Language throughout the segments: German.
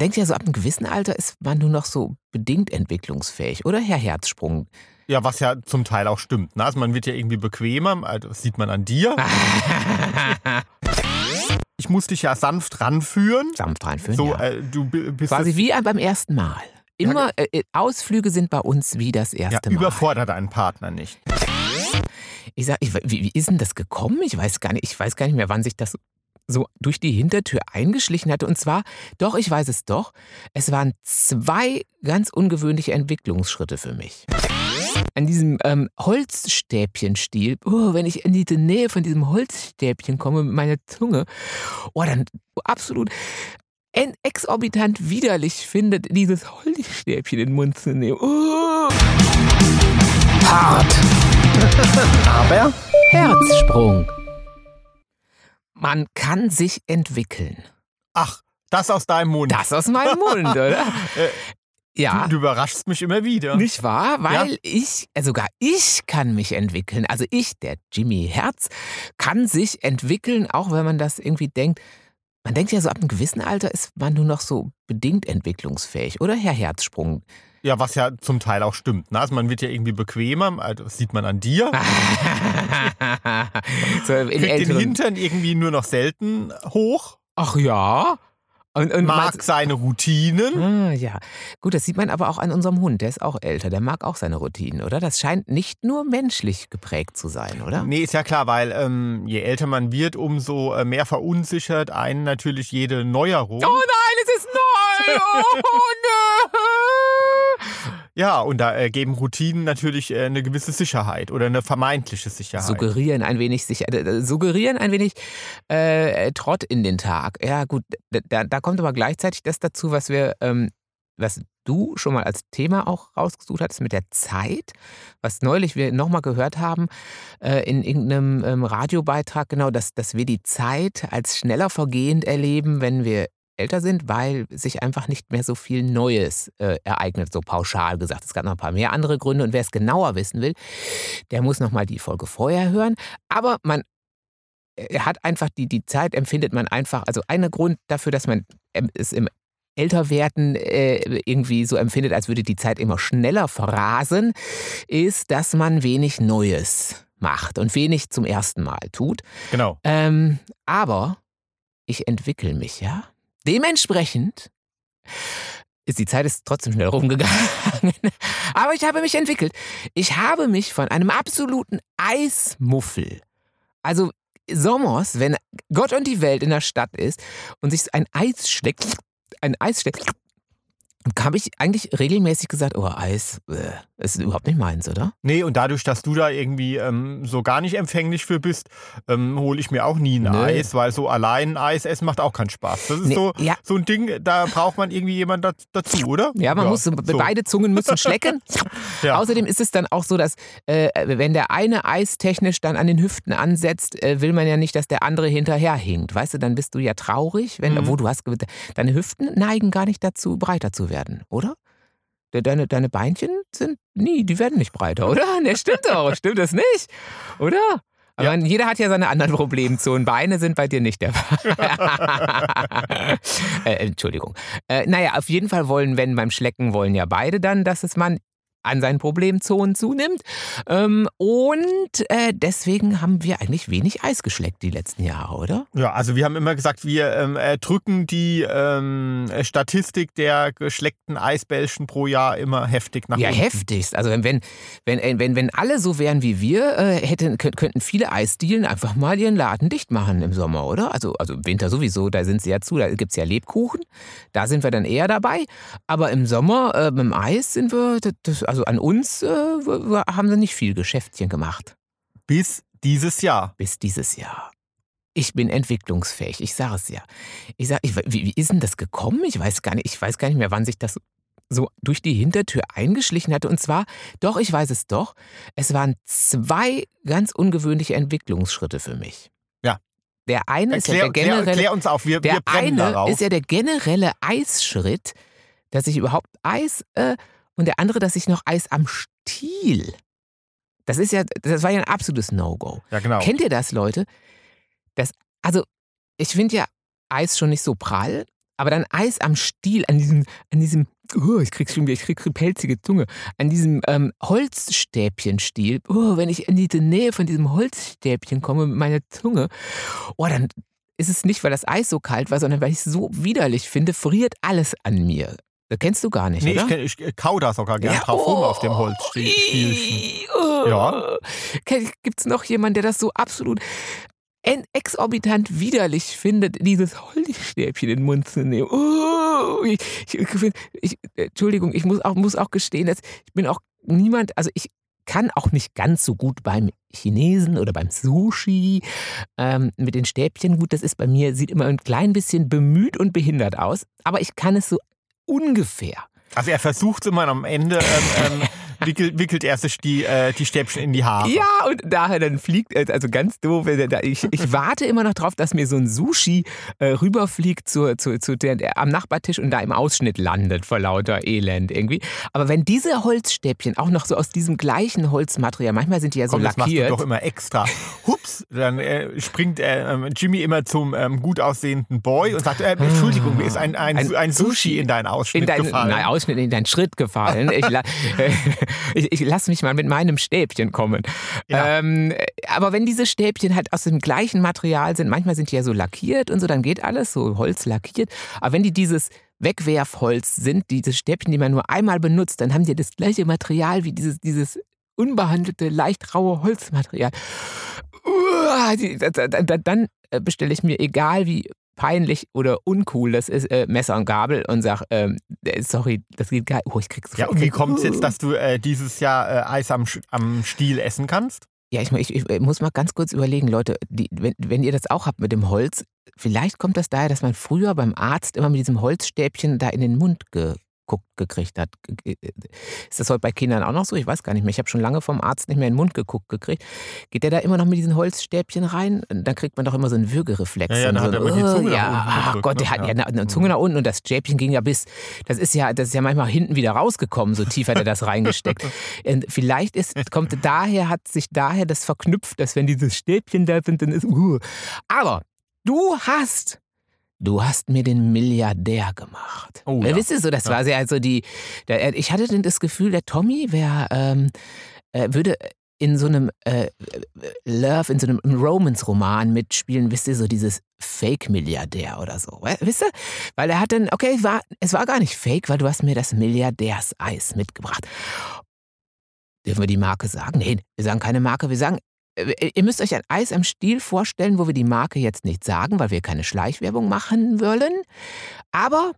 denkt ja so, ab einem gewissen Alter ist man nur noch so bedingt entwicklungsfähig, oder Herr Herzsprung? Ja, was ja zum Teil auch stimmt. Ne? Also man wird ja irgendwie bequemer, also das sieht man an dir. ich muss dich ja sanft ranführen. Sanft ranführen, So, ja. äh, du bi- bist Quasi wie beim ersten Mal. Immer äh, äh, Ausflüge sind bei uns wie das ja, erste Mal. überfordert deinen Partner nicht. Ich sag, ich, wie, wie ist denn das gekommen? Ich weiß gar nicht, ich weiß gar nicht mehr, wann sich das so durch die Hintertür eingeschlichen hatte. Und zwar, doch, ich weiß es doch. Es waren zwei ganz ungewöhnliche Entwicklungsschritte für mich. An diesem ähm, Holzstäbchenstiel, oh, wenn ich in die Nähe von diesem Holzstäbchen komme mit meiner Zunge, oh, dann absolut exorbitant widerlich findet, dieses Holzstäbchen in den Mund zu nehmen. Oh. Hart. Aber Herzsprung. Man kann sich entwickeln. Ach, das aus deinem Mund. Das aus meinem Mund, oder? Ja. Du, du überraschst mich immer wieder. Nicht wahr? Weil ich, äh, sogar ich kann mich entwickeln. Also ich, der Jimmy Herz, kann sich entwickeln, auch wenn man das irgendwie denkt. Man denkt ja so, ab einem gewissen Alter ist man nur noch so bedingt entwicklungsfähig, oder Herr Herzsprung? Ja, was ja zum Teil auch stimmt. Ne? Also man wird ja irgendwie bequemer, also das sieht man an dir. so in Kriegt den Hintern irgendwie nur noch selten hoch. Ach ja. Und, und mag meinst- seine Routinen. Ah, ja. Gut, das sieht man aber auch an unserem Hund. Der ist auch älter. Der mag auch seine Routinen, oder? Das scheint nicht nur menschlich geprägt zu sein, oder? Nee, ist ja klar, weil ähm, je älter man wird, umso äh, mehr verunsichert einen natürlich jede Neuerung. Oh nein, es ist neu! Oh nö! Ja, und da äh, geben Routinen natürlich äh, eine gewisse Sicherheit oder eine vermeintliche Sicherheit. Suggerieren ein wenig sicher, äh, suggerieren ein wenig äh, Trott in den Tag. Ja, gut, da, da kommt aber gleichzeitig das dazu, was wir, ähm, was du schon mal als Thema auch rausgesucht hattest mit der Zeit, was neulich wir nochmal gehört haben äh, in irgendeinem ähm, Radiobeitrag, genau, dass, dass wir die Zeit als schneller vergehend erleben, wenn wir älter sind, weil sich einfach nicht mehr so viel Neues äh, ereignet, so pauschal gesagt. Es gab noch ein paar mehr andere Gründe und wer es genauer wissen will, der muss nochmal die Folge vorher hören. Aber man äh, hat einfach die, die Zeit, empfindet man einfach, also ein Grund dafür, dass man ähm, es im Älterwerden äh, irgendwie so empfindet, als würde die Zeit immer schneller verrasen, ist, dass man wenig Neues macht und wenig zum ersten Mal tut. Genau. Ähm, aber ich entwickle mich, ja. Dementsprechend ist die Zeit ist trotzdem schnell rumgegangen. Aber ich habe mich entwickelt. Ich habe mich von einem absoluten Eismuffel, also Sommers, wenn Gott und die Welt in der Stadt ist und sich ein Eis schlägt, ein Eis schlägt, habe ich eigentlich regelmäßig gesagt, oh Eis, äh, ist überhaupt nicht meins, oder? Nee, und dadurch, dass du da irgendwie ähm, so gar nicht empfänglich für bist, ähm, hole ich mir auch nie ein Nö. Eis, weil so allein ein Eis essen macht auch keinen Spaß. Das ist Nee, so, ja. so ein Ding, da braucht man irgendwie jemanden da, dazu, oder? Ja, man muss so, beide Zungen müssen schlecken. Ja. Außerdem ist es dann auch so, dass äh, wenn der eine eistechnisch dann an den Hüften ansetzt, äh, will man ja nicht, dass der andere hinterher hinkt. Weißt du, dann bist du ja traurig, wenn Mhm. wo du hast deine Hüften neigen gar nicht dazu, breiter zu werden, oder? De- Deine, deine Beinchen sind nie, die werden nicht breiter, oder? Der stimmt doch, stimmt das nicht? Oder? Aber Ja. jeder hat ja seine anderen Problemzonen. Beine sind bei dir nicht der Fall. äh, Entschuldigung. Äh, naja, auf jeden Fall wollen, wenn beim Schlecken wollen ja beide dann, dass es man an seinen Problemzonen zunimmt. Ähm, und äh, deswegen haben wir eigentlich wenig Eis geschleckt die letzten Jahre, oder? Ja, also wir haben immer gesagt, wir ähm, äh, drücken die ähm, äh, Statistik der geschleckten Eisbällchen pro Jahr immer heftig nach ja, unten. heftigst. Also wenn, wenn, wenn, äh, wenn, wenn alle so wären wie wir, äh, hätten, könnt- könnten viele Eisdielen einfach mal ihren Laden dicht machen im Sommer, oder? Also, also im Winter sowieso, da sind sie ja zu, da gibt es ja Lebkuchen, da sind wir dann eher dabei. Aber im Sommer äh, mit dem Eis sind wir, das, das, also an uns äh, haben sie nicht viel Geschäftchen gemacht. Bis dieses Jahr. bis dieses Jahr. Ich bin entwicklungsfähig, ich sage es ja. Ich sag, ich, wie, wie ist denn das gekommen? Ich weiß gar nicht, ich weiß gar nicht mehr, wann sich das so durch die Hintertür eingeschlichen hatte. Und zwar, doch, ich weiß es doch, es waren zwei ganz ungewöhnliche Entwicklungsschritte für mich. Ja. Der eine ist ja der generelle, klär uns auf, wir, der wir eine darauf. ist ja der generelle Eisschritt, dass ich überhaupt Eis äh, und der andere, dass ich noch Eis am Stiel. Das ist ja, das war ja ein absolutes No-Go. ja, genau. Kennt ihr das, Leute? Das, also, ich finde ja Eis schon nicht so prall, aber dann Eis am Stiel, an diesem, an diesem, oh, ich krieg schon wieder, ich krieg pelzige Zunge, an diesem ähm, Holzstäbchenstiel, oh, wenn ich in die Nähe von diesem Holzstäbchen komme mit meiner Zunge, oh, dann ist es nicht, weil das Eis so kalt war, sondern weil ich es so widerlich finde, friert alles an mir. Kennst du gar nicht, Nee, oder? ich, ich äh, kau da sogar gern Ja, drauf rum oh, auf dem Holzstielchen. oh. Ja. Gibt es noch jemanden, der das so absolut exorbitant widerlich findet, dieses Holzstäbchen in den Mund zu nehmen? Oh, ich, ich, ich, Entschuldigung, ich muss auch, muss auch gestehen, dass ich bin auch niemand, also ich kann auch nicht ganz so gut beim Chinesen oder beim Sushi ähm, mit den Stäbchen. Gut, das ist bei mir, sieht immer ein klein bisschen bemüht und behindert aus, aber ich kann es so ungefähr. Also er versucht immer am Ende ähm, ähm, wickelt, wickelt er sich die, äh, die Stäbchen in die Haare. Ja, und daher dann fliegt, also ganz doof, ich, ich warte immer noch drauf, dass mir so ein Sushi äh, rüberfliegt zu, zu, zu der, am Nachbartisch und da im Ausschnitt landet vor lauter Elend irgendwie. Aber wenn diese Holzstäbchen auch noch so aus diesem gleichen Holzmaterial, manchmal sind die ja so Komm, das machst du lackiert. doch immer extra. Hups, dann äh, springt äh, ähm, Jimmy immer zum ähm, gut aussehenden Boy und sagt, äh, Entschuldigung, mir ist ein, ein, Ein ein, Sushi in deinen Ausschnitt in deinen, gefallen. Nein, Ausschnitt in deinen Schritt gefallen. Ich, ich, ich lass mich mal mit meinem Stäbchen kommen. Ja. Ähm, aber wenn diese Stäbchen halt aus dem gleichen Material sind, manchmal sind die ja so lackiert und so, dann geht alles so Holz lackiert. Aber wenn die dieses Wegwerfholz sind, diese Stäbchen, die man nur einmal benutzt, dann haben die das gleiche Material wie dieses, dieses unbehandelte, leicht raue Holzmaterial. Uah, die- da- da- da- Dann bestelle ich mir, egal wie peinlich oder uncool das ist, äh, Messer und Gabel und sag, ähm, äh, sorry, das geht gar Oh, ich krieg's ja, und wie kommt es jetzt, dass du äh, dieses Jahr äh, Eis am, am Stiel essen kannst? Ja, ich, ich, ich muss mal ganz kurz überlegen, Leute, die, wenn, wenn ihr das auch habt mit dem Holz, vielleicht kommt das daher, dass man früher beim Arzt immer mit diesem Holzstäbchen da in den Mund geguckt gekriegt hat. Ge- Ist das heute bei Kindern auch noch so? Ich weiß gar nicht mehr. Ich habe schon lange vom Arzt nicht mehr in den Mund geguckt gekriegt. Geht der da immer noch mit diesen Holzstäbchen rein? Dann kriegt man doch immer so einen Würgereflex. Ja, ja, dann so hat er immer die Zunge oh, ja, ach Gott, ne? der hat Ja. ja eine, eine Zunge nach unten und das Stäbchen ging ja bis, das ist ja, das ist ja manchmal hinten wieder rausgekommen, so tief hat er das reingesteckt. Vielleicht ist, kommt daher, hat sich daher das verknüpft, dass wenn diese Stäbchen da sind, dann ist, uh. Aber du hast, du hast mir den Milliardär gemacht. Oh, Äh, ja. Wisst ihr so, das Ja. war sehr, also die, der, ich hatte denn das Gefühl, der Tommy wäre, ähm, äh, würde in so einem äh, äh, Love, in so einem Romance-Roman mitspielen, wisst ihr, so dieses Fake-Milliardär oder so. Wisst ihr? Weil er hat dann, okay, es war, es war gar nicht fake, weil du hast mir das Milliardärseis mitgebracht. Dürfen wir die Marke sagen? Nee, wir sagen keine Marke, wir sagen, äh, ihr müsst euch ein Eis am Stiel vorstellen, wo wir die Marke jetzt nicht sagen, weil wir keine Schleichwerbung machen wollen. Aber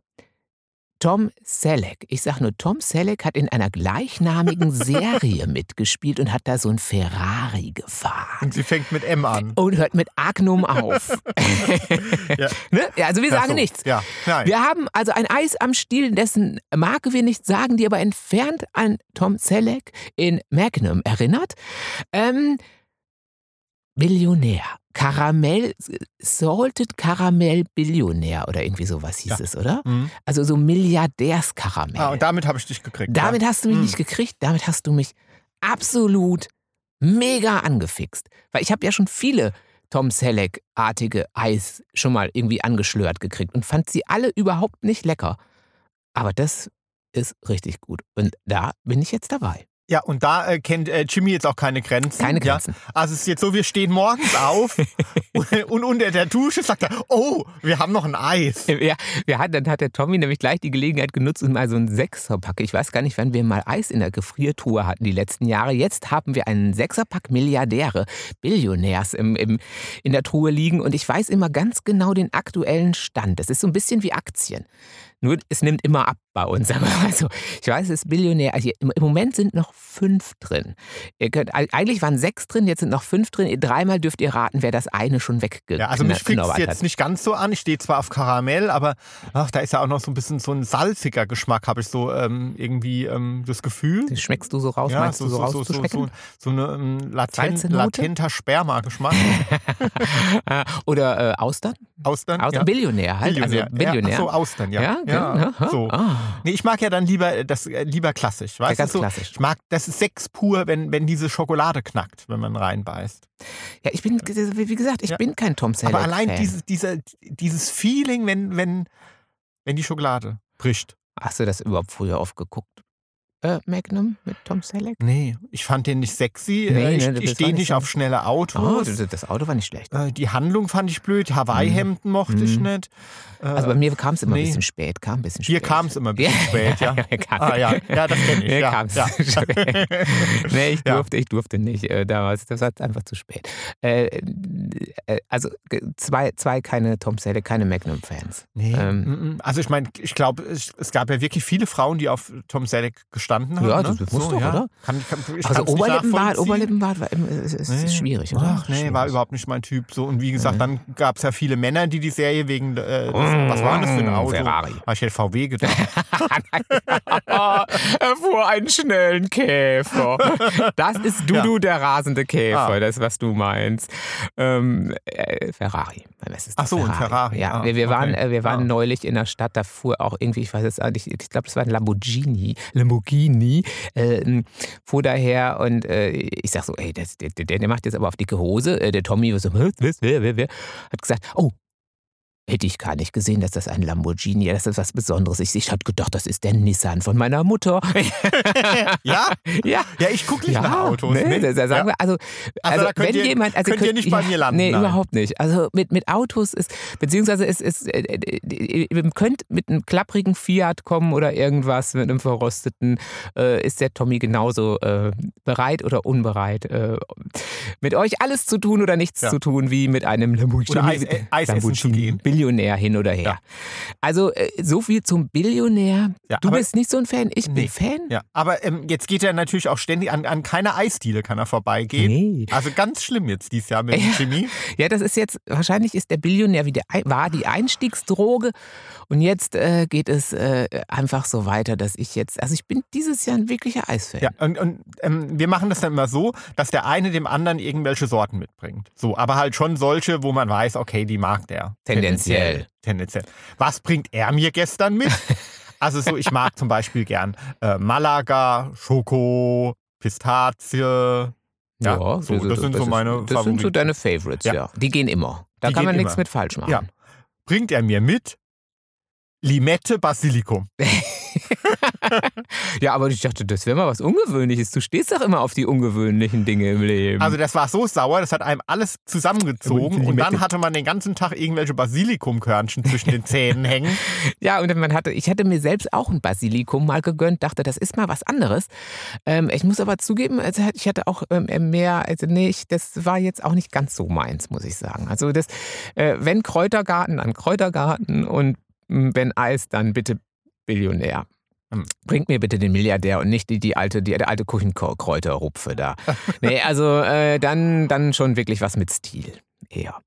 Tom Selleck, ich sag nur, Tom Selleck hat in einer gleichnamigen Serie mitgespielt und hat da so ein Ferrari gefahren. Und sie fängt mit M an. Und hört mit Agnum auf. Ja. ne? ja, also wir sagen so. nichts. Ja. Wir haben also ein Eis am Stiel, dessen Marke wir nicht sagen, die aber entfernt an Tom Selleck in Magnum erinnert. Ähm, Billionär. Karamell, Salted Karamell Billionär oder irgendwie sowas hieß Ja. es, oder? Mhm. Also so Milliardärskaramell. Ah, und damit habe ich dich gekriegt. Damit ja. hast du mich Mhm. nicht gekriegt, damit hast du mich absolut mega angefixt. Weil ich habe ja schon viele Tom Selleck-artige Eis schon mal irgendwie angeschlört gekriegt und fand sie alle überhaupt nicht lecker. Aber das ist richtig gut. Und da bin ich jetzt dabei. Ja, und da äh, kennt äh, Jimmy jetzt auch keine Grenzen. Keine Ja? Grenzen. Also es ist jetzt so, wir stehen morgens auf und, und unter der Dusche sagt er, oh, wir haben noch ein Eis. Ja, wir hatten, dann hat der Tommy nämlich gleich die Gelegenheit genutzt und mal so einen Sechserpack. Ich weiß gar nicht, wann wir mal Eis in der Gefriertruhe hatten die letzten Jahre. Jetzt haben wir einen Sechserpack Milliardäre, Billionärs im, im, in der Truhe liegen und ich weiß immer ganz genau den aktuellen Stand. Das ist so ein bisschen wie Aktien. Nur es nimmt immer ab bei uns. Aber Also, ich weiß, es ist Billionär. Also im, Moment sind noch fünf drin. Ihr könnt, eigentlich waren sechs drin, jetzt sind noch fünf drin. Dreimal dürft ihr raten, wer das eine schon weggeknallt Ja, also mich fixt hat. jetzt nicht ganz so an. Ich stehe zwar auf Karamell, aber ach, da ist ja auch noch so ein bisschen so ein salziger Geschmack, habe ich so ähm, irgendwie ähm, das Gefühl. Den schmeckst du so raus, meinst du so, rauszuschmecken? so, so eine ähm, latent, latenter Sperma-Geschmack. Äh, Oder äh, Austern? Austern. Austern ja. Billionär halt. Billionär. Also Billionär. Ja, ach so, Austern, ja. Ja, genau. so. Ah. Nee, ich mag ja dann lieber äh, das äh, lieber klassisch, weißt ganz du? So, klassisch. Ich mag, das ist Sex pur, wenn, wenn diese Schokolade knackt, wenn man reinbeißt. Ja, ich bin, wie gesagt, ich Ja. bin kein Tom Selleck. Aber allein Fan. dieses, dieser, dieses Feeling, wenn, wenn, wenn die Schokolade bricht. Hast du das überhaupt früher oft geguckt? Äh, Magnum mit Tom Selleck? Nee, ich fand den nicht sexy. Nee, Äh, ich ne, das ich stehe nicht auf schnelle Oh, Autos. das, das Auto war nicht schlecht. Äh, Die Handlung fand ich blöd. Hawaii-Hemden mochte ich Mhm. nicht. Äh, Also bei mir kam es immer nee. ein bisschen spät, kam ein bisschen Hier spät. kam es immer ein bisschen spät, ja. kam- Ah ja, ja, das kenne ich. Mir ja, kam's ja. spät. nee, ich Ja. durfte, ich durfte nicht äh, damals. Das war einfach zu spät. Äh, äh, also zwei, zwei keine Tom Selleck, keine Magnum-Fans. Nee, Ähm, mm, mm. also ich meine, ich glaube, es, es gab ja wirklich viele Frauen, die auf Tom Selleck gestanden haben. Ja, ne? das muss doch, ja. oder? Kann, kann, ich Also Oberlippenbart. Oberlippenbart war es ist, Nee. schwierig, oder? Ach nee, Schwierig. war überhaupt nicht mein Typ. So und wie gesagt, Nee. dann gab es ja viele Männer, die die Serie wegen äh, das, was war das für ein Mm, Auto? Ferrari. Ah, ich hätte VW gedacht. er fuhr einen schnellen Käfer. Das ist Dudu, der rasende Käfer, Ah. das, was du meinst. Ähm, äh, Ferrari. Ist Ach so, ein Ferrari. Ja, Ah, wir, wir waren, okay. äh, wir waren Ah. neulich in der Stadt, da fuhr auch irgendwie, ich weiß jetzt nicht, ich glaube, das war ein Lamborghini, Lamborghini, äh, fuhr daher und äh, ich sag so, ey, das, der, der, der macht jetzt aber auf dicke Hose. Äh, der Tommy so, "Hä, was, wer, wer, wer? Hat gesagt, oh, Hätte ich gar nicht gesehen, dass das ein Lamborghini ist. Das ist was Besonderes. Ich, ich hatte gedacht, das ist der Nissan von meiner Mutter. ja? ja. Ja, ich gucke nicht nach Autos. Nee, ne? da, da sagen ja. wir, also, also, könnt wenn ihr- jemand, also könnt ihr nicht bei mir landen, Nee, nein. überhaupt nicht. Also mit, mit Autos ist, beziehungsweise es ist, äh, äh, ihr könnt mit einem klapprigen Fiat kommen oder irgendwas, mit einem verrosteten, äh, ist der Tommy genauso äh, bereit oder unbereit, äh, mit euch alles zu tun oder nichts Ja. zu tun, wie mit einem Lamborghini. Oder Eis- äh, Eis essen zu Lamborghini gehen. Billionär hin oder her. Ja. Also äh, so viel zum Billionär. Ja, du bist nicht so ein Fan, ich bin Nee. Fan. Ja, aber ähm, jetzt geht er natürlich auch ständig an, an keine Eisdiele kann er vorbeigehen. Nee. Also ganz schlimm jetzt dieses Jahr mit Ja. Jimmy. Ja, das ist jetzt, wahrscheinlich ist der Billionär wieder, war die Einstiegsdroge und jetzt äh, geht es äh, einfach so weiter, dass ich jetzt, also ich bin dieses Jahr ein wirklicher Eisfan. Ja, und, und ähm, wir machen das dann immer so, dass der eine dem anderen irgendwelche Sorten mitbringt. So, aber halt schon solche, wo man weiß, okay, die mag der. Tendenziell. Tendenziell. Was bringt er mir gestern mit? also so, ich mag zum Beispiel gern äh, Malaga, Schoko, Pistazie. Ja, so, das sind so ist- meine Das sind so Favoriten. deine Favorites, ja. Ja. Die gehen immer. Da Die kann man nichts mit falsch machen. Ja. Bringt er mir mit Limette Basilikum. Ja, aber ich dachte, das wäre mal was Ungewöhnliches. Du stehst doch immer auf die ungewöhnlichen Dinge im Leben. Also das war so sauer, das hat einem alles zusammengezogen und dann hatte man den ganzen Tag irgendwelche Basilikumkörnchen zwischen den Zähnen hängen. Ja, und man hatte, ich hatte mir selbst auch ein Basilikum mal gegönnt, dachte, das ist mal was anderes. Ähm, ich muss aber zugeben, also ich hatte auch ähm, mehr, also nee, ich, das war jetzt auch nicht ganz so meins, muss ich sagen. Also das, äh, wenn Kräutergarten, dann Kräutergarten und mh, wenn Eis, dann bitte Billionär. Bringt mir bitte den Milliardär und nicht die, die alte, die, die alte Küchenkräuterrupfe da. nee, also äh, dann, dann schon wirklich was mit Stil. Eher.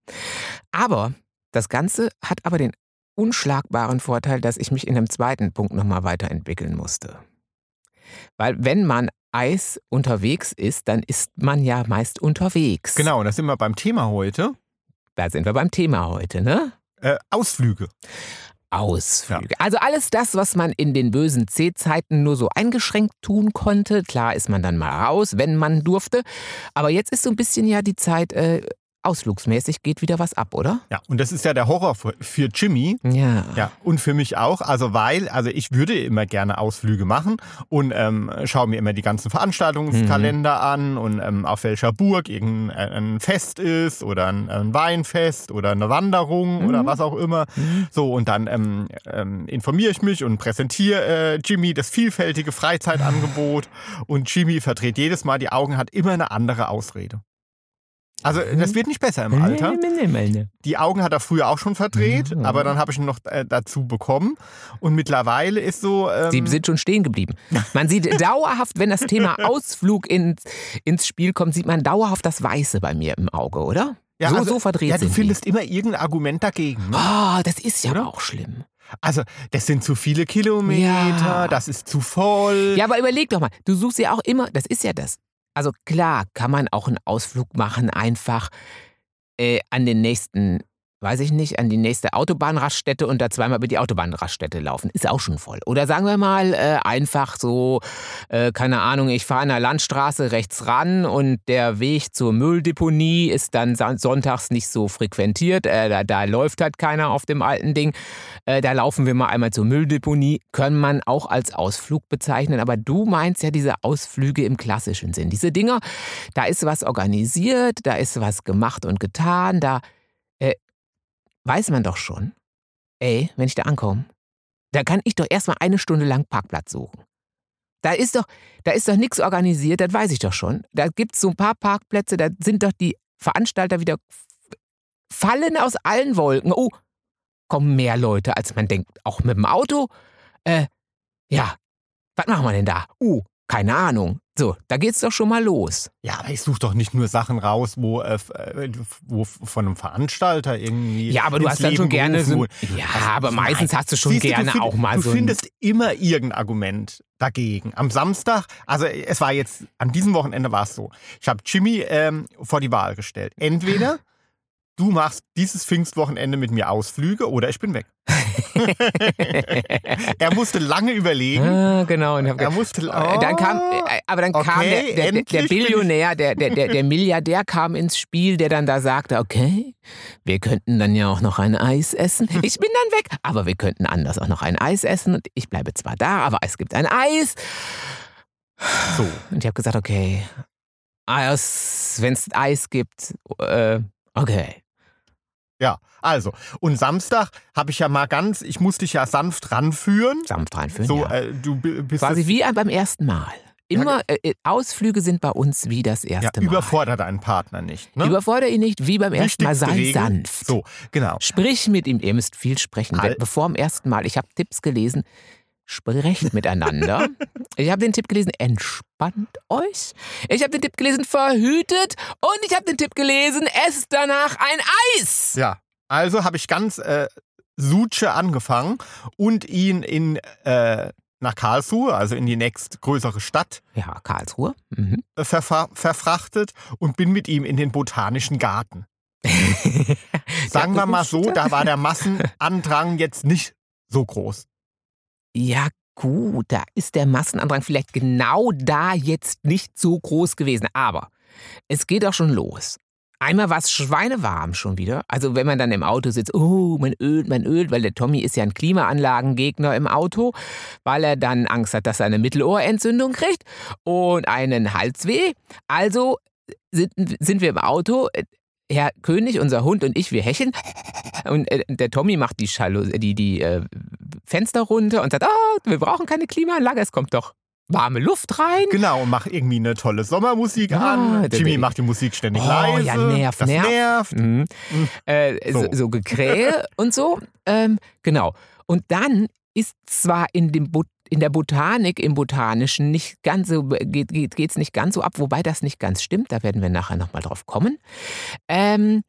Aber das Ganze hat aber den unschlagbaren Vorteil, dass ich mich in einem zweiten Punkt nochmal weiterentwickeln musste. Weil wenn man Eis unterwegs ist, dann ist man ja meist unterwegs. Genau, da sind wir beim Thema heute. Da sind wir beim Thema heute, ne? Äh, Ausflüge. Ausflüge. Also alles das, was man in den bösen C-Zeiten nur so eingeschränkt tun konnte. Klar ist man dann mal raus, wenn man durfte. Aber jetzt ist so ein bisschen ja die Zeit, äh, ausflugsmäßig geht wieder was ab, oder? Ja, und das ist ja der Horror für, für Jimmy. Ja. Ja, und für mich auch. Also, weil, also ich würde immer gerne Ausflüge machen und ähm, schaue mir immer die ganzen Veranstaltungskalender an und ähm, auf welcher Burg irgendein ein Fest ist oder ein, ein Weinfest oder eine Wanderung Mhm. oder was auch immer. Mhm. So, und dann ähm, ähm, informiere ich mich und präsentiere äh, Jimmy das vielfältige Freizeitangebot und Jimmy verdreht jedes Mal die Augen, hat immer eine andere Ausrede. Also, das wird nicht besser im Alter. Die Augen hat er früher auch schon verdreht, Mhm. aber dann habe ich ihn noch äh, dazu bekommen. Und mittlerweile ist so. Ähm, Sie sind schon stehen geblieben. Man sieht dauerhaft, wenn das Thema Ausflug ins, ins Spiel kommt, sieht man dauerhaft das Weiße bei mir im Auge, oder? ja, so, also, so verdreht Ja, du findest immer irgendein Argument dagegen. die. Ne? Oh, das ist ja Oder? auch schlimm. Also, das sind zu viele Kilometer, Ja. das ist zu voll. Ja, aber überleg doch mal, du suchst ja auch immer, das ist ja das. Also klar kann man auch einen Ausflug machen, einfach äh, an den nächsten weiß ich nicht, an die nächste Autobahnraststätte und da zweimal über die Autobahnraststätte laufen. Ist auch schon voll. Oder sagen wir mal äh, einfach so, äh, keine Ahnung, ich fahre an der Landstraße rechts ran und der Weg zur Mülldeponie ist dann sonntags nicht so frequentiert. Äh, da, da, läuft halt keiner auf dem alten Ding. Äh, da laufen wir mal einmal zur Mülldeponie. Kann man auch als Ausflug bezeichnen. Aber du meinst ja diese Ausflüge im klassischen Sinn. Diese Dinger, da ist was organisiert, da ist was gemacht und getan, da weiß man doch schon, ey, wenn ich da ankomme, da kann ich doch erstmal eine Stunde lang Parkplatz suchen. Da ist doch, da ist doch nichts organisiert, das weiß ich doch schon. Da gibt es so ein paar Parkplätze, da sind doch die Veranstalter wieder fallen aus allen Wolken. Oh, kommen mehr Leute, als man denkt. Auch mit dem Auto. Äh, ja, was machen wir denn da? Uh, keine Ahnung. So, da geht's doch schon mal los. Ja, aber ich suche doch nicht nur Sachen raus, wo, äh, äh wo von einem Veranstalter irgendwie. Ja, aber du hast dann schon gerne so. Ja, also, aber meistens hast du schon Siehst gerne du, find, auch mal du so. Du findest immer irgendein Argument dagegen. Am Samstag, also es war jetzt, an diesem Wochenende war es so. Ich habe Jimmy ähm, vor die Wahl gestellt. Entweder du machst dieses Pfingstwochenende mit mir Ausflüge oder ich bin weg. er musste lange überlegen. Ah, genau. Und er musste, oh, dann kam, äh, aber dann okay, kam der, der, der Billionär, der, der, der, der Milliardär kam ins Spiel, der dann da sagte, okay, wir könnten dann ja auch noch ein Eis essen. Ich bin dann weg, aber wir könnten anders auch noch ein Eis essen. Und ich bleibe zwar da, aber es gibt ein Eis. So. Und ich habe gesagt, okay, wenn es Eis gibt, äh, okay. Ja, also. Und Samstag habe ich ja mal ganz, ich musste dich ja sanft ranführen. Sanft ranführen. So, ja. äh, du bist Quasi wie beim ersten Mal. Immer äh, äh, Ausflüge sind bei uns wie das erste ja, Mal. Überfordere deinen Partner nicht. Ne? Überfordere ihn nicht, wie beim ersten Mal. Sei Regel. sanft. So, genau. Sprich mit ihm. Ihr müsst viel sprechen. All Bevor am ersten Mal. Ich habe Tipps gelesen. Sprecht miteinander. ich habe den Tipp gelesen, entspannt euch. Ich habe den Tipp gelesen, verhütet. Und ich habe den Tipp gelesen, esst danach ein Eis. Ja, also habe ich ganz äh, Suche angefangen und ihn in, äh, nach Karlsruhe, also in die nächstgrößere Stadt. Ja, Karlsruhe. Mhm. Verfra verfrachtet und bin mit ihm in den Botanischen Garten. Sagen wir mal so, da war der Massenandrang jetzt nicht so groß. Ja, gut, da ist der Massenandrang vielleicht genau da jetzt nicht so groß gewesen. Aber es geht auch schon los. Einmal war es schweinewarm schon wieder. Also wenn man dann im Auto sitzt, oh, man ölt, man ölt, weil der Tommy ist ja ein Klimaanlagengegner im Auto, weil er dann Angst hat, dass er eine Mittelohrentzündung kriegt und einen Halsweh. Also sind, sind wir im Auto. Herr König, unser Hund und ich, wir hecheln. Und äh, der Tommy macht die, Schalo, die, die äh, Fenster runter und sagt, oh, wir brauchen keine Klimaanlage, es kommt doch warme Luft rein. Genau, und mach irgendwie eine tolle Sommermusik ah, an. Jimmy macht die Musik ständig oh, leise. Ja, nervt, das nervt. nervt. Mhm. Mhm. Äh, so. so, so Gekrähe und so. Ähm, genau. Und dann ist zwar in dem in der Botanik, im Botanischen nicht ganz so, geht es geht, nicht ganz so ab, wobei das nicht ganz stimmt, da werden wir nachher nochmal drauf kommen. Ähm,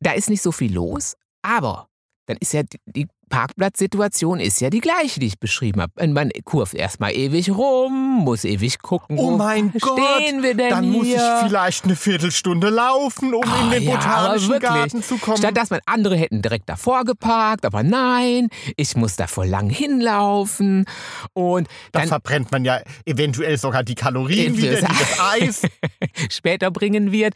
da ist nicht so viel los, aber dann ist ja die Parkplatzsituation ist ja die gleiche, die ich beschrieben habe. Man kurft erstmal ewig rum, muss ewig gucken. Oh mein Gott, wir denn dann hier? muss ich vielleicht eine Viertelstunde laufen, um oh, in den ja, botanischen Garten zu kommen. Statt dass man andere hätten direkt davor geparkt, aber nein, ich muss da voll lang hinlaufen und dann da verbrennt man ja eventuell sogar die Kalorien wieder, die das Eis später bringen wird.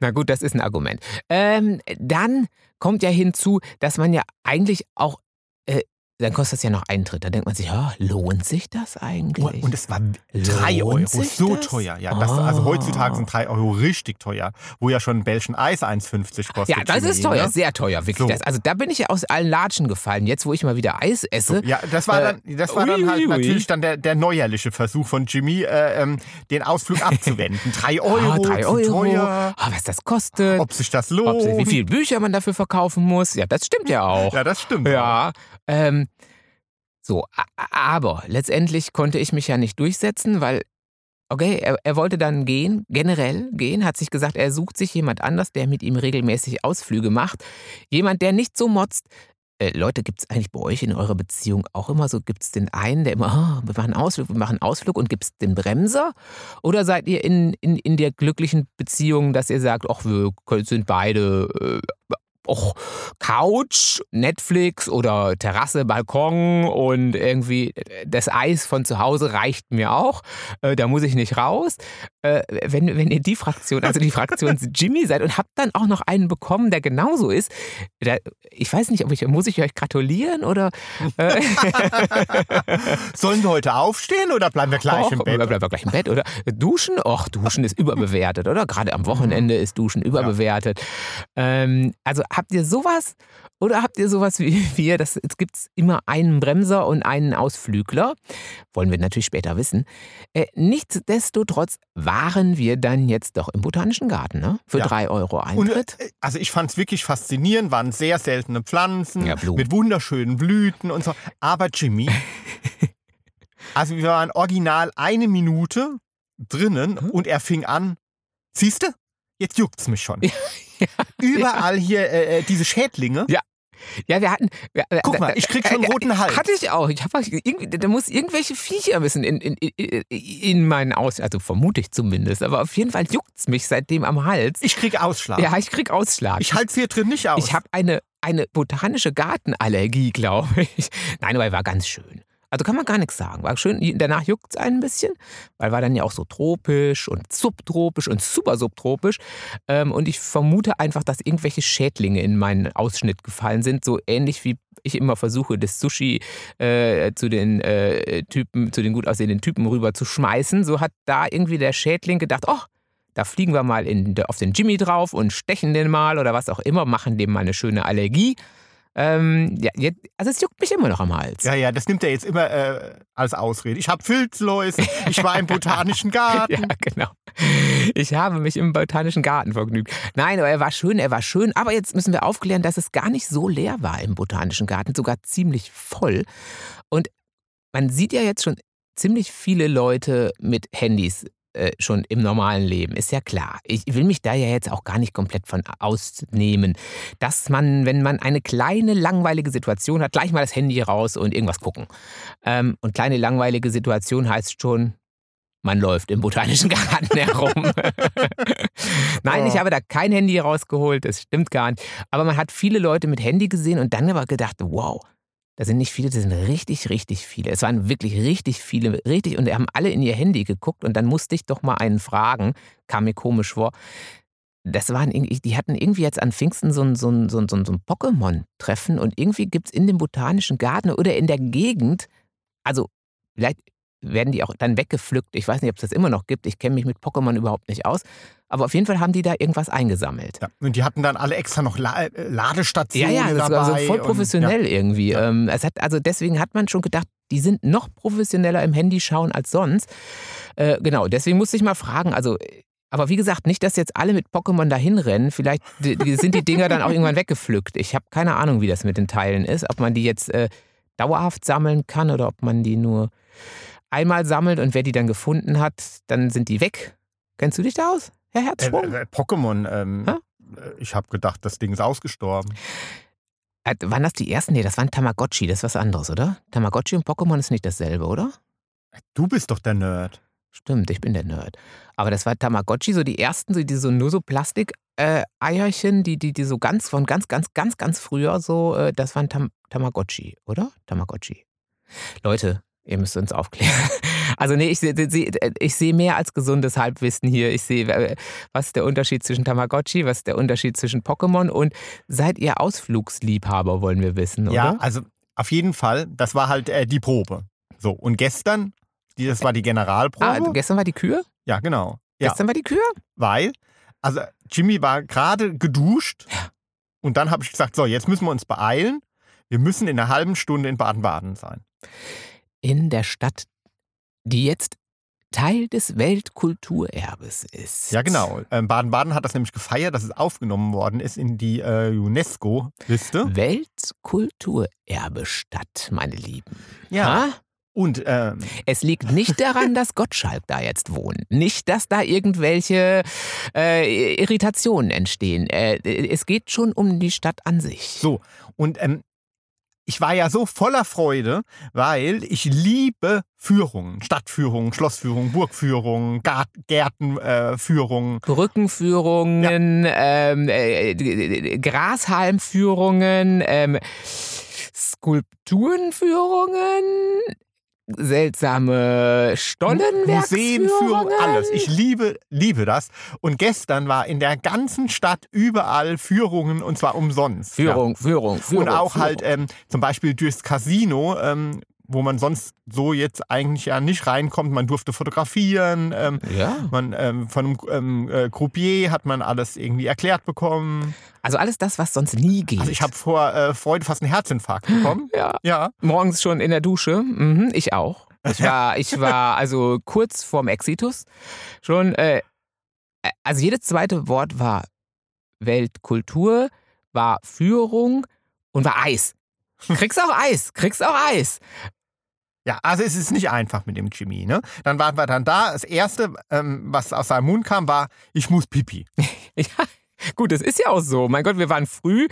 Na gut, das ist ein Argument. Ähm, dann kommt ja hinzu, dass man ja eigentlich auch it dann kostet das ja noch Eintritt. Da denkt man sich, oh, lohnt sich das eigentlich? Und es war drei Euro, so das? teuer. Ja, das, also ah. heutzutage sind drei Euro richtig teuer, wo ja schon ein Belgien Eis 1,50 kostet. Ja, das ist teuer, ne? sehr teuer, wirklich. So. Das. Also da bin ich ja aus allen Latschen gefallen. Jetzt, wo ich mal wieder Eis esse. So, ja, das war dann, das war dann halt natürlich dann der, der neuerliche Versuch von Jimmy, äh, ähm, den Ausflug abzuwenden. drei Euro, oh, drei Euro. teuer. Oh, was das kostet. Ob sich das lohnt. Sich, wie viele Bücher man dafür verkaufen muss. Ja, das stimmt ja auch. Ja, das stimmt. Ja. Ähm, so, aber letztendlich konnte ich mich ja nicht durchsetzen, weil, okay, er, er, wollte dann gehen, generell gehen, hat sich gesagt, er sucht sich jemand anders, der mit ihm regelmäßig Ausflüge macht. Jemand, der nicht so motzt. Äh, Leute, gibt es eigentlich bei euch in eurer Beziehung auch immer so, gibt es den einen, der immer, oh, wir machen Ausflug, wir machen Ausflug und gibt es den Bremser? Oder seid ihr in, in, in der glücklichen Beziehung, dass ihr sagt, ach, wir sind beide, äh, Och, Couch, Netflix oder Terrasse, Balkon und irgendwie das Eis von zu Hause reicht mir auch. Äh, da muss ich nicht raus. Äh, wenn, wenn ihr die Fraktion, also die Fraktion Jimmy seid und habt dann auch noch einen bekommen, der genauso ist, da, ich weiß nicht, ob ich, muss ich euch gratulieren oder. Äh, Sollen wir heute aufstehen oder bleiben wir gleich Och, im Bett? Bleiben wir gleich im Bett, oder? Duschen? Och, Duschen ist überbewertet, oder? Gerade am Wochenende ist Duschen überbewertet. Ähm, also habt ihr sowas oder habt ihr sowas wie wir? Das, es gibt immer einen Bremser und einen Ausflügler. Wollen wir natürlich später wissen. Äh, nichtsdestotrotz waren wir dann jetzt doch im Botanischen Garten, ne? Für Ja. drei Euro Und, Eintritt. äh, also ich fand es wirklich faszinierend, waren sehr seltene Pflanzen Ja, mit wunderschönen Blüten und so. Aber Jimmy, also wir waren original eine Minute drinnen Mhm. und er fing an, siehste, jetzt juckt's mich schon. Ja, Überall hier äh, äh, diese Schädlinge. Ja, wir hatten. Wir, äh, Guck mal, da- ich krieg schon äh, roten Hals. Hatte ich auch. Ich hab, da muss irgendwelche Viecher müssen in, in, in, in meinen Aus. Also vermute ich zumindest. Aber auf jeden Fall juckt's mich seitdem am Hals. Ich krieg Ausschlag. ja, ich krieg Ausschlag. Ich halte hier drin nicht aus. Ich habe eine, eine botanische Gartenallergie, glaube ich. Nein, aber er war ganz schön. Also kann man gar nichts sagen. War schön. Danach juckt es ein bisschen, weil war dann ja auch so tropisch und subtropisch und super subtropisch. Ähm, und ich vermute einfach, dass irgendwelche Schädlinge in meinen Ausschnitt gefallen sind. So ähnlich wie ich immer versuche, das Sushi äh, zu den äh, Typen, zu den gut aussehenden Typen rüber zu schmeißen. So hat da irgendwie der Schädling gedacht, oh, da fliegen wir mal in, auf den Jimmy drauf und stechen den mal oder was auch immer, machen dem mal eine schöne Allergie. Ähm, ja, jetzt, also es juckt mich immer noch am Hals. ja, ja, das nimmt er jetzt immer äh, als Ausrede. Ich habe Filzläuse, ich war im botanischen Garten. Ja, genau. Ich habe mich im Botanischen Garten vergnügt. Nein, aber er war schön, er war schön. Aber jetzt müssen wir aufklären, dass es gar nicht so leer war im Botanischen Garten, sogar ziemlich voll. Und man sieht ja jetzt schon ziemlich viele Leute mit Handys äh, schon im normalen Leben, ist ja klar. Ich will mich da ja jetzt auch gar nicht komplett von ausnehmen, dass man, wenn man eine kleine langweilige Situation hat, gleich mal das Handy raus und irgendwas gucken. Ähm, und kleine langweilige Situation heißt schon, man läuft im Botanischen Garten herum. Nein, ich habe da kein Handy rausgeholt, das stimmt gar nicht. Aber man hat viele Leute mit Handy gesehen und dann aber gedacht, wow, da sind nicht viele, das sind richtig, richtig viele. Es waren wirklich richtig viele, richtig, und die haben alle in ihr Handy geguckt und dann musste ich doch mal einen fragen, kam mir komisch vor. Das waren die hatten irgendwie jetzt an Pfingsten so ein, so ein, so ein, so ein Pokémon-Treffen und irgendwie gibt es in dem Botanischen Garten oder in der Gegend, also vielleicht werden die auch dann weggepflückt. Ich weiß nicht, ob es das immer noch gibt. Ich kenne mich mit Pokémon überhaupt nicht aus. Aber auf jeden Fall haben die da irgendwas eingesammelt. Ja, und die hatten dann alle extra noch La äh, Ja, Ladestationen ja, das dabei. war so voll und- professionell irgendwie. Ja. Ähm, es hat, also deswegen hat man schon gedacht, die sind noch professioneller im Handy schauen als sonst. Äh, genau, deswegen musste ich mal fragen, also aber wie gesagt, nicht, dass jetzt alle mit Pokémon dahin rennen. Vielleicht sind die Dinger dann auch irgendwann weggepflückt. Ich habe keine Ahnung, wie das mit den Teilen ist. Ob man die jetzt äh, dauerhaft sammeln kann oder ob man die nur einmal sammelt und wer die dann gefunden hat, dann sind die weg. Kennst du dich da aus, Herr Äh, Herzsprung? äh, Pokémon, ähm, äh, ich habe gedacht, das Ding ist ausgestorben. Äh, waren das die ersten? Nee, das waren Tamagotchi, das ist was anderes, oder? Tamagotchi und Pokémon ist nicht dasselbe, oder? Du bist doch der Nerd. Stimmt, ich bin der Nerd. Aber das war Tamagotchi, so die ersten, so, die so nur so Plastik-Eierchen, die, die, die so ganz von ganz, ganz, ganz, ganz früher so, äh, das waren Tam Tamagotchi, oder? Tamagotchi. Leute, ihr müsst uns aufklären. Also nee, ich sehe seh, mehr als gesundes Halbwissen hier. Ich sehe, äh, was ist der Unterschied zwischen Tamagotchi, was ist der Unterschied zwischen Pokémon und seid ihr Ausflugsliebhaber, wollen wir wissen, oder? Ja, also auf jeden Fall, das war halt äh, die Probe. So, und gestern, die, das war die Generalprobe. ah, gestern war die Kür? ja, genau. Ja, Gestern war die Kür? weil, also Jimmy war gerade geduscht und dann habe ich gesagt, so, jetzt müssen wir uns beeilen. Wir müssen in einer halben Stunde in Baden-Baden sein. In der Stadt, die jetzt Teil des Weltkulturerbes ist. Ja, genau. Ähm, Baden-Baden hat das nämlich gefeiert, dass es aufgenommen worden ist in die äh, UNESCO-Liste. Weltkulturerbestadt, meine Lieben. Ja. Ha? Und ähm, Es liegt nicht daran, dass Gottschalk da jetzt wohnt. Nicht, dass da irgendwelche äh, Irritationen entstehen. Äh, es geht schon um die Stadt an sich. so, und ähm, ich war ja so voller Freude, weil ich liebe Führungen, Stadtführungen, Schlossführungen, Burgführungen, Gärtenführungen. Äh, Brückenführungen, ja. ähm, äh, Grashalmführungen, ähm, Skulpturenführungen, seltsame Stollenwerksführungen. alles. Ich liebe, liebe das. Und gestern war in der ganzen Stadt überall Führungen und zwar umsonst. Führung, ja. Führung, Führung. Und auch Führung. halt ähm, zum Beispiel durchs Casino. Ähm, wo man sonst so jetzt eigentlich ja nicht reinkommt. Man durfte fotografieren. Ähm, ja. Man, ähm, von einem ähm, äh, Croupier hat man alles irgendwie erklärt bekommen. Also alles das, was sonst nie geht. Also ich habe vor äh, Freude fast einen Herzinfarkt bekommen. Ja. ja. Morgens schon in der Dusche. Mhm, ich auch. Ich war, ich war also kurz vorm Exitus schon. Äh, also jedes zweite Wort war Weltkultur, war Führung und war Eis. Kriegst auch Eis, kriegst auch Eis. Ja, also es ist nicht einfach mit dem Jimmy. Ne? Dann waren wir dann da. Das Erste, ähm, was aus seinem Mund kam, war, ich muss pipi. ja, gut, das ist ja auch so. Mein Gott, wir waren früh,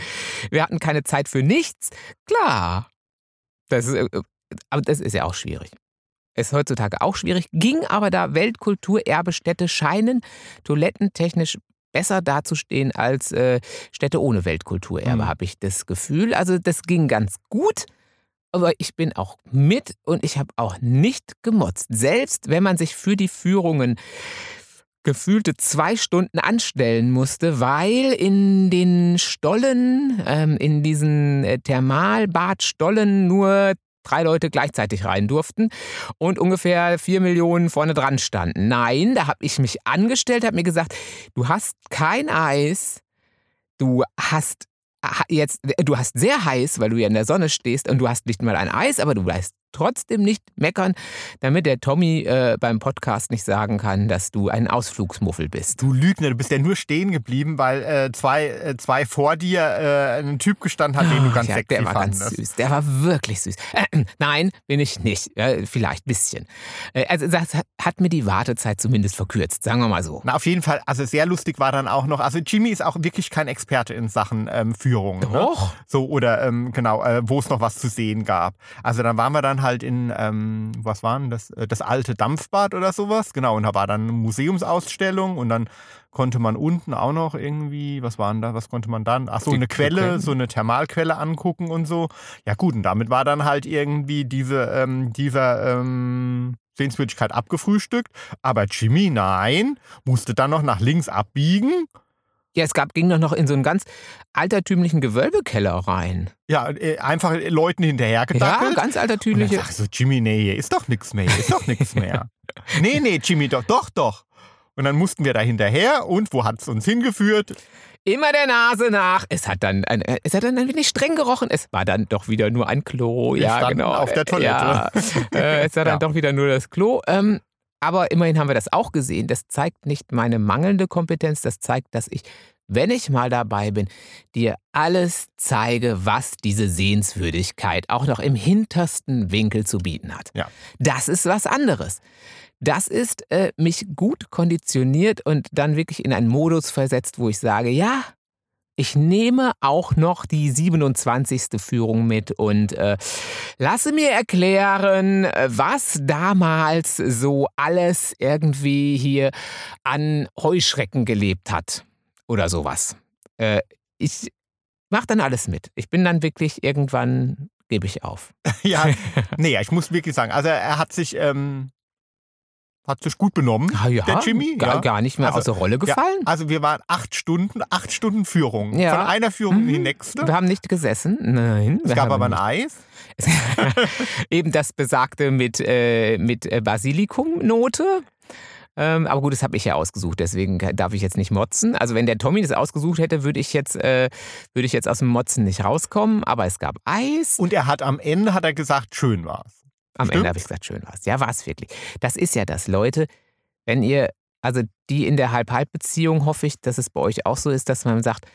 wir hatten keine Zeit für nichts. Klar. Das ist, äh, aber das ist ja auch schwierig. Ist heutzutage auch schwierig, ging aber da Weltkulturerbestädte scheinen toilettentechnisch besser dazustehen als äh, Städte ohne Weltkulturerbe, mhm. habe ich das Gefühl. Also das ging ganz gut. Aber ich bin auch mit und ich habe auch nicht gemotzt. Selbst wenn man sich für die Führungen gefühlte zwei Stunden anstellen musste, weil in den Stollen, ähm, in diesen äh, Thermalbadstollen nur drei Leute gleichzeitig rein durften und ungefähr vier Millionen vorne dran standen. Nein, da habe ich mich angestellt, habe mir gesagt, du hast kein Eis, du hast jetzt, du hast sehr heiß, weil du ja in der Sonne stehst und du hast nicht mal ein Eis, aber du weißt trotzdem nicht meckern, damit der Tommy äh, beim Podcast nicht sagen kann, dass du ein Ausflugsmuffel bist. Du Lügner, du bist ja nur stehen geblieben, weil äh, zwei, äh, zwei vor dir äh, ein Typ gestanden hat, den du ganz oh, ja, sexy Der war fandest. ganz süß, der war wirklich süß. Äh, nein, bin ich nicht. vielleicht ein bisschen. Also das hat mir die Wartezeit zumindest verkürzt, sagen wir mal so. Na, auf jeden Fall, also sehr lustig war dann auch noch, also Jimmy ist auch wirklich kein Experte in Sachen ähm, Führung. Ne? Doch. Ne? So, oder ähm, genau, wo es noch was zu sehen gab. Also dann waren wir dann halt in, ähm, was war denn das, äh, das alte Dampfbad oder sowas, genau, und da war dann eine Museumsausstellung und dann konnte man unten auch noch irgendwie, was waren da, was konnte man dann? Ach so, eine Quelle, so eine Thermalquelle angucken und so. Ja gut, und damit war dann halt irgendwie diese, ähm, dieser ähm, Sehenswürdigkeit abgefrühstückt. Aber Jimmy, nein, musste dann noch nach links abbiegen ja, es gab, ging doch noch in so einen ganz altertümlichen Gewölbekeller rein. Ja, äh, einfach Leuten hinterhergedackelt. Ja, ganz altertümliche. Und dann so, Jimmy, nee, hier ist doch nichts mehr, hier ist doch nichts mehr. nee, nee, Jimmy, doch, doch, doch. Und dann mussten wir da hinterher und wo hat es uns hingeführt? Immer der Nase nach. Es hat dann ein, äh, es hat dann ein wenig streng gerochen. Es war dann doch wieder nur ein Klo. Wir ja, genau. Auf der Toilette. Ja, äh, es war dann ja. doch wieder nur das Klo. Ähm, aber immerhin haben wir das auch gesehen. Das zeigt nicht meine mangelnde Kompetenz, das zeigt, dass ich wenn ich mal dabei bin, dir alles zeige, was diese Sehenswürdigkeit auch noch im hintersten Winkel zu bieten hat. Ja. Das ist was anderes. Das ist äh, mich gut konditioniert und dann wirklich in einen Modus versetzt, wo ich sage, ja, ich nehme auch noch die 27. Führung mit und äh, lasse mir erklären, was damals so alles irgendwie hier an Heuschrecken gelebt hat oder sowas. Äh, ich mache dann alles mit. Ich bin dann wirklich irgendwann gebe ich auf. ja, nee, ich muss wirklich sagen, also er hat sich ähm, hat sich gut benommen, ah, ja, der Jimmy. Gar, ja. gar nicht mehr also, außer Rolle gefallen. Ja, also wir waren acht Stunden, acht Stunden Führung. Ja. Von einer Führung mhm. in die mhm. nächste. Wir haben nicht gesessen, nein. Es gab aber ein Eis. Eben das besagte mit, äh, mit äh, Basilikumnote. Ähm, aber gut, das habe ich ja ausgesucht, deswegen darf ich jetzt nicht motzen. Also wenn der Tommy das ausgesucht hätte, würde ich jetzt, äh, würde ich jetzt aus dem Motzen nicht rauskommen. Aber es gab Eis. Und er hat am Ende hat er gesagt, schön war's. Am Stimmt? Ende habe ich gesagt, schön war's. Ja, war es wirklich. Das ist ja das, Leute. Wenn ihr, also die in der Halb-Halb-Beziehung hoffe ich, dass es bei euch auch so ist, dass man sagt,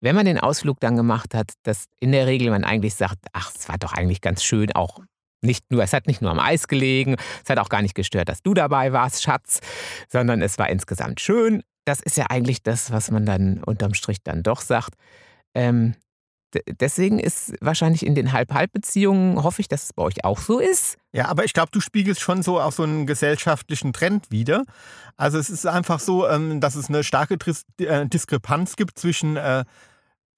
wenn man den Ausflug dann gemacht hat, dass in der Regel man eigentlich sagt, ach, es war doch eigentlich ganz schön, auch nicht nur, es hat nicht nur am Eis gelegen, es hat auch gar nicht gestört, dass du dabei warst, Schatz, sondern es war insgesamt schön. Das ist ja eigentlich das, was man dann unterm Strich dann doch sagt. Ähm, Deswegen ist wahrscheinlich in den Halb-Halb-Beziehungen, hoffe ich, dass es bei euch auch so ist. Ja, aber ich glaube, du spiegelst schon so auch so einen gesellschaftlichen Trend wider. Also es ist einfach so, ähm, dass es eine starke äh, Diskrepanz gibt zwischen äh,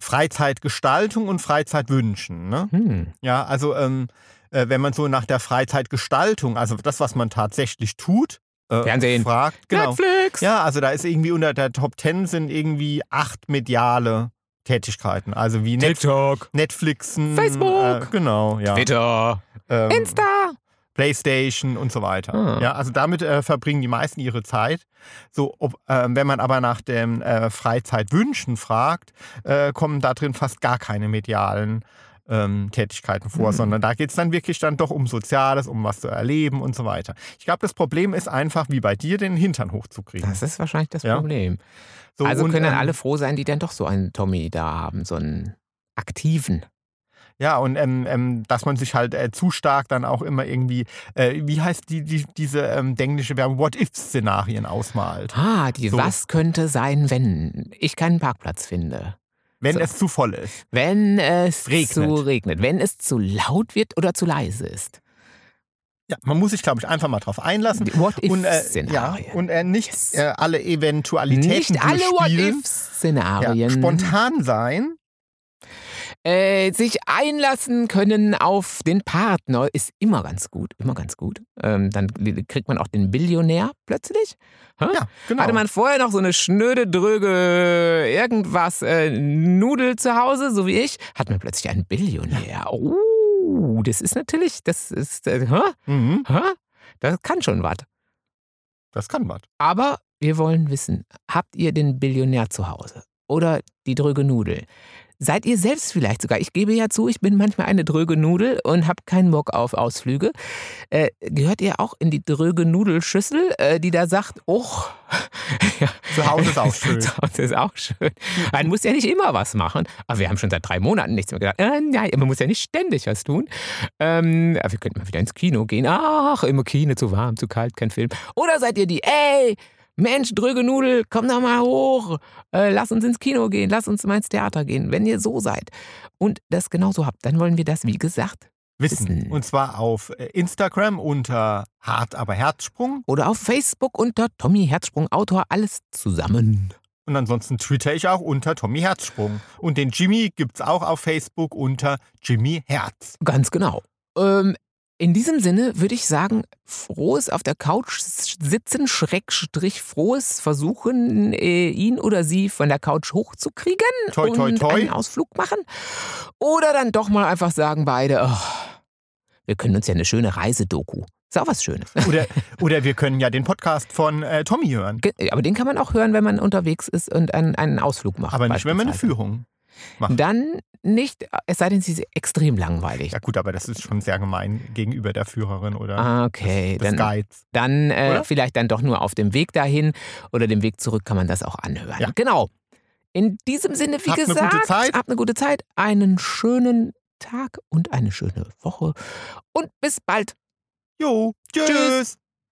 Freizeitgestaltung und Freizeitwünschen. Ne? Hm. Ja, also ähm, äh, wenn man so nach der Freizeitgestaltung, also das, was man tatsächlich tut, Fernsehen. fragt. Genau. Netflix! Ja, also da ist irgendwie unter der Top Ten sind irgendwie acht mediale Tätigkeiten. Also wie TikTok, Netflixen. Facebook. Äh, genau, ja. Twitter, Ähm, Insta. Playstation und so weiter. Ah. Ja, also damit äh, verbringen die meisten ihre Zeit. So, ob, äh, wenn man aber nach den äh, Freizeitwünschen fragt, äh, kommen da drin fast gar keine medialen ähm, Tätigkeiten vor, Mhm. sondern da geht es dann wirklich dann doch um Soziales, um was zu erleben und so weiter. Ich glaube, das Problem ist einfach, wie bei dir, den Hintern hochzukriegen. Das ist wahrscheinlich das Ja. Problem. So, also und, können dann ähm, alle froh sein, die dann doch so einen Tommy da haben, so einen aktiven. Ja, und ähm, ähm, dass man sich halt äh, zu stark dann auch immer irgendwie, äh, wie heißt die, die, diese ähm, denglische Werbung, What-If-Szenarien ausmalt. Ah, die So. Was könnte sein, wenn ich keinen Parkplatz finde? Wenn So. es zu voll ist. Wenn es Regnet. zu regnet, wenn es zu laut wird oder zu leise ist. Ja, man muss sich, glaube ich, einfach mal drauf einlassen. Und, äh, ja, What-If-Szenarien. und äh, nicht Yes. äh, alle Eventualitäten Nicht alle durchspielen. Ja, What-If-Szenarien. spontan sein. Äh, sich einlassen können auf den Partner ist immer ganz gut. Immer ganz gut. Ähm, dann kriegt man auch den Billionär plötzlich. Ja, genau. Hatte man vorher noch so eine schnöde, dröge, irgendwas, äh, Nudel zu Hause, so wie ich, hat man plötzlich einen Billionär. Oh, das ist natürlich, das ist, äh, hä? mhm, Hä? Das kann schon was. das kann was. Aber wir wollen wissen, habt ihr den Billionär zu Hause? Oder die dröge Nudel? Seid ihr selbst vielleicht sogar? Ich gebe ja zu, ich bin manchmal eine dröge Nudel und habe keinen Bock auf Ausflüge. Äh, gehört ihr auch in die dröge Nudelschüssel, äh, die da sagt, oh, ja, Zu Hause ist auch schön. Zu Hause ist auch schön. Man muss ja nicht immer was machen. Aber wir haben schon seit drei Monaten nichts mehr gesagt. Äh, nein, man muss ja nicht ständig was tun. Ähm, wir könnten mal wieder ins Kino gehen. Ach, im Kino zu warm, zu kalt, kein Film. Oder seid ihr die, ey, Mensch, dröge Nudel, komm doch mal hoch. Äh, lass uns ins Kino gehen, lass uns mal ins Theater gehen. Wenn ihr so seid und das genauso habt, dann wollen wir das, wie gesagt, Wissen. Wissen. Und zwar auf äh, Instagram unter Hart aber Herzsprung. oder auf Facebook unter Tommy Herzsprung Autor, alles zusammen. Und ansonsten twitter ich auch unter Tommy Herzsprung. Und den Jimmy gibt es auch auf Facebook unter Jimmy Herz. Ganz genau. Ähm, in diesem Sinne würde ich sagen, frohes auf der Couch sitzen, Schrägstrich frohes Versuchen, äh, ihn oder sie von der Couch hochzukriegen Toi, toi, und toi. einen Ausflug machen. Oder dann doch mal einfach sagen beide, oh, wir können uns ja eine schöne Reisedoku. Ist auch was Schönes. Oder, oder wir können ja den Podcast von äh, Tommy hören. Aber den kann man auch hören, wenn man unterwegs ist und einen, einen Ausflug macht. Aber nicht, wenn man eine. Führung macht. Dann nicht, es sei denn, sie ist extrem langweilig. Ja gut, aber das ist schon sehr gemein gegenüber der Führerin oder Ah, okay. des Dann, Guides. Dann äh, vielleicht dann doch nur auf dem Weg dahin oder dem Weg zurück kann man das auch anhören. Ja. Genau. In diesem Sinne, wie Habt eine gesagt, gute Zeit. habt eine gute Zeit, einen schönen Tag und eine schöne Woche und bis bald. Jo, tschüss. Tschüss.